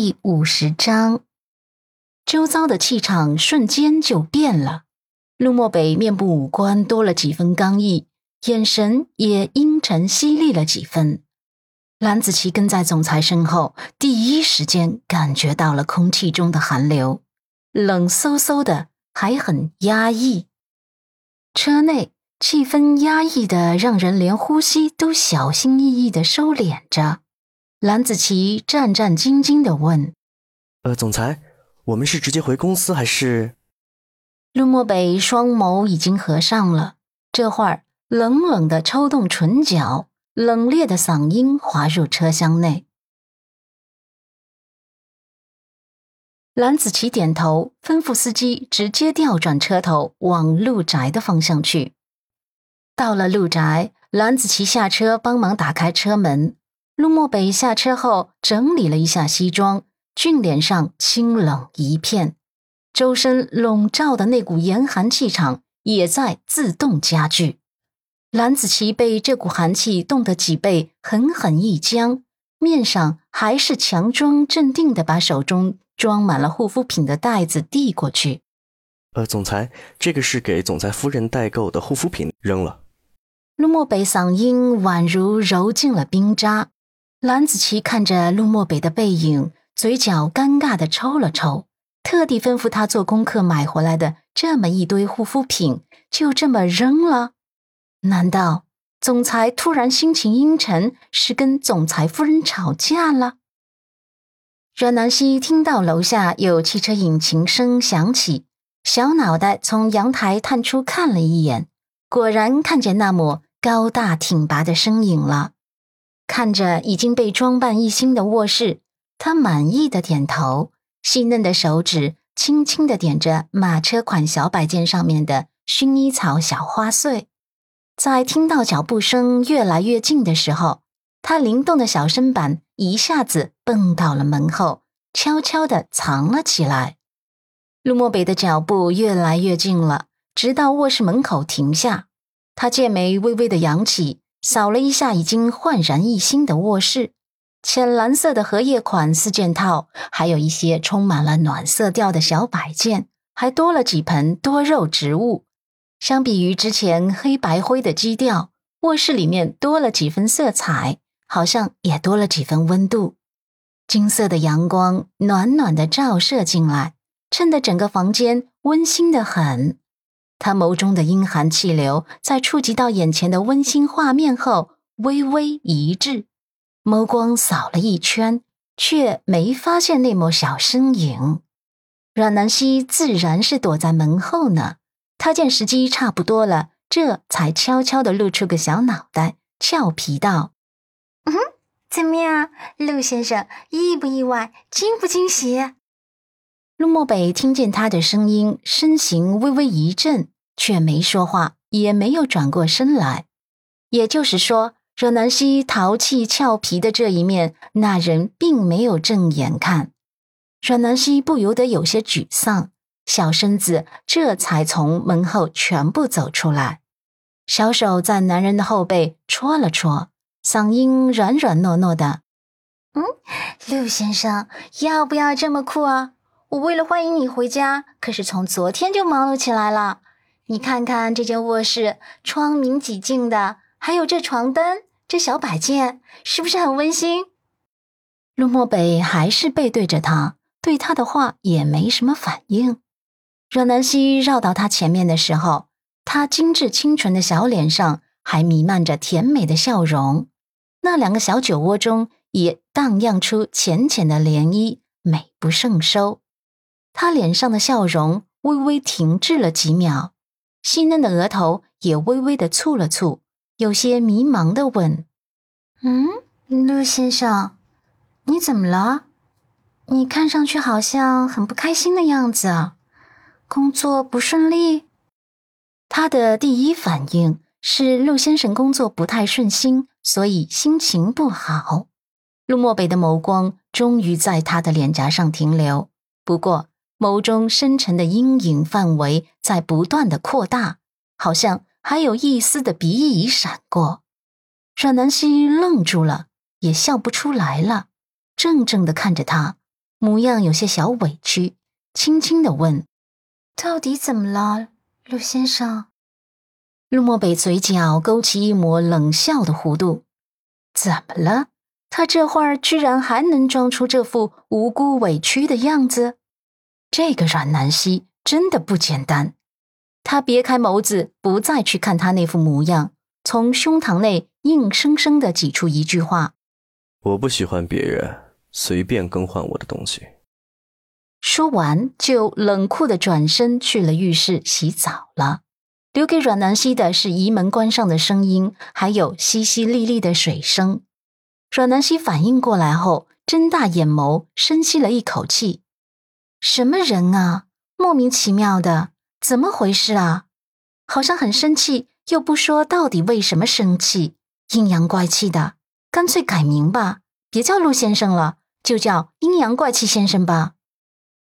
第五十章，周遭的气场瞬间就变了。陆漠北面部五官多了几分刚毅，眼神也阴沉犀利了几分。蓝子琪跟在总裁身后，第一时间感觉到了空气中的寒流，冷飕飕的，还很压抑。车内气氛压抑的，让人连呼吸都小心翼翼的收敛着。蓝子琪战战兢兢地问：“呃，总裁，我们是直接回公司还是？”陆漠北双眸已经合上了，这会儿冷冷的抽动唇角，冷冽的嗓音滑入车厢内。蓝子琪点头，吩咐司机直接调转车头往陆宅的方向去。到了陆宅，蓝子琪下车帮忙打开车门。陆漠北下车后，整理了一下西装，俊脸上清冷一片，周身笼罩的那股严寒气场也在自动加剧。蓝子琪被这股寒气冻得脊背狠狠一僵，面上还是强装镇定的把手中装满了护肤品的袋子递过去。呃，总裁，这个是给总裁夫人代购的护肤品，扔了。陆漠北嗓音宛如揉进了冰渣。蓝子琪看着陆漠北的背影，嘴角尴尬的抽了抽，特地吩咐他做功课买回来的这么一堆护肤品，就这么扔了？难道总裁突然心情阴沉，是跟总裁夫人吵架了？阮南希听到楼下有汽车引擎声响起，小脑袋从阳台探出看了一眼，果然看见那抹高大挺拔的身影了。看着已经被装扮一新的卧室，他满意的点头，细嫩的手指轻轻的点着马车款小摆件上面的薰衣草小花穗。在听到脚步声越来越近的时候，他灵动的小身板一下子蹦到了门后，悄悄的藏了起来。陆漠北的脚步越来越近了，直到卧室门口停下，他剑眉微微的扬起。扫了一下已经焕然一新的卧室，浅蓝色的荷叶款四件套，还有一些充满了暖色调的小摆件，还多了几盆多肉植物。相比于之前黑白灰的基调，卧室里面多了几分色彩，好像也多了几分温度。金色的阳光暖暖的照射进来，衬得整个房间温馨的很。他眸中的阴寒气流在触及到眼前的温馨画面后，微微一滞，眸光扫了一圈，却没发现那抹小身影。阮南希自然是躲在门后呢。他见时机差不多了，这才悄悄地露出个小脑袋，俏皮道：“嗯，怎么样，陆先生，意不意外，惊不惊喜？”陆漠北听见他的声音，身形微微一震，却没说话，也没有转过身来。也就是说，阮南希淘气俏皮的这一面，那人并没有正眼看。阮南希不由得有些沮丧，小身子这才从门后全部走出来，小手在男人的后背戳了戳，嗓音软软糯糯的：“嗯，陆先生，要不要这么酷啊？”我为了欢迎你回家，可是从昨天就忙碌起来了。你看看这间卧室，窗明几净的，还有这床单、这小摆件，是不是很温馨？陆漠北还是背对着他，对他的话也没什么反应。阮南希绕到他前面的时候，他精致清纯的小脸上还弥漫着甜美的笑容，那两个小酒窝中也荡漾出浅浅的涟漪，美不胜收。他脸上的笑容微微停滞了几秒，细嫩的额头也微微的蹙了蹙，有些迷茫的问：“嗯，陆先生，你怎么了？你看上去好像很不开心的样子，工作不顺利？”他的第一反应是陆先生工作不太顺心，所以心情不好。陆漠北的眸光终于在他的脸颊上停留，不过。眸中深沉的阴影范围在不断的扩大，好像还有一丝的鼻翼闪过。阮南希愣住了，也笑不出来了，怔怔的看着他，模样有些小委屈，轻轻的问：“到底怎么了，陆先生？”陆漠北嘴角勾起一抹冷笑的弧度：“怎么了？他这会儿居然还能装出这副无辜委屈的样子？这个阮南希真的不简单。”他别开眸子，不再去看他那副模样，从胸膛内硬生生的挤出一句话：“我不喜欢别人随便更换我的东西。”说完，就冷酷的转身去了浴室洗澡了。留给阮南希的是移门关上的声音，还有淅淅沥沥的水声。阮南希反应过来后，睁大眼眸，深吸了一口气：“什么人啊？莫名其妙的。”怎么回事啊？好像很生气，又不说到底为什么生气，阴阳怪气的。干脆改名吧，别叫陆先生了，就叫阴阳怪气先生吧。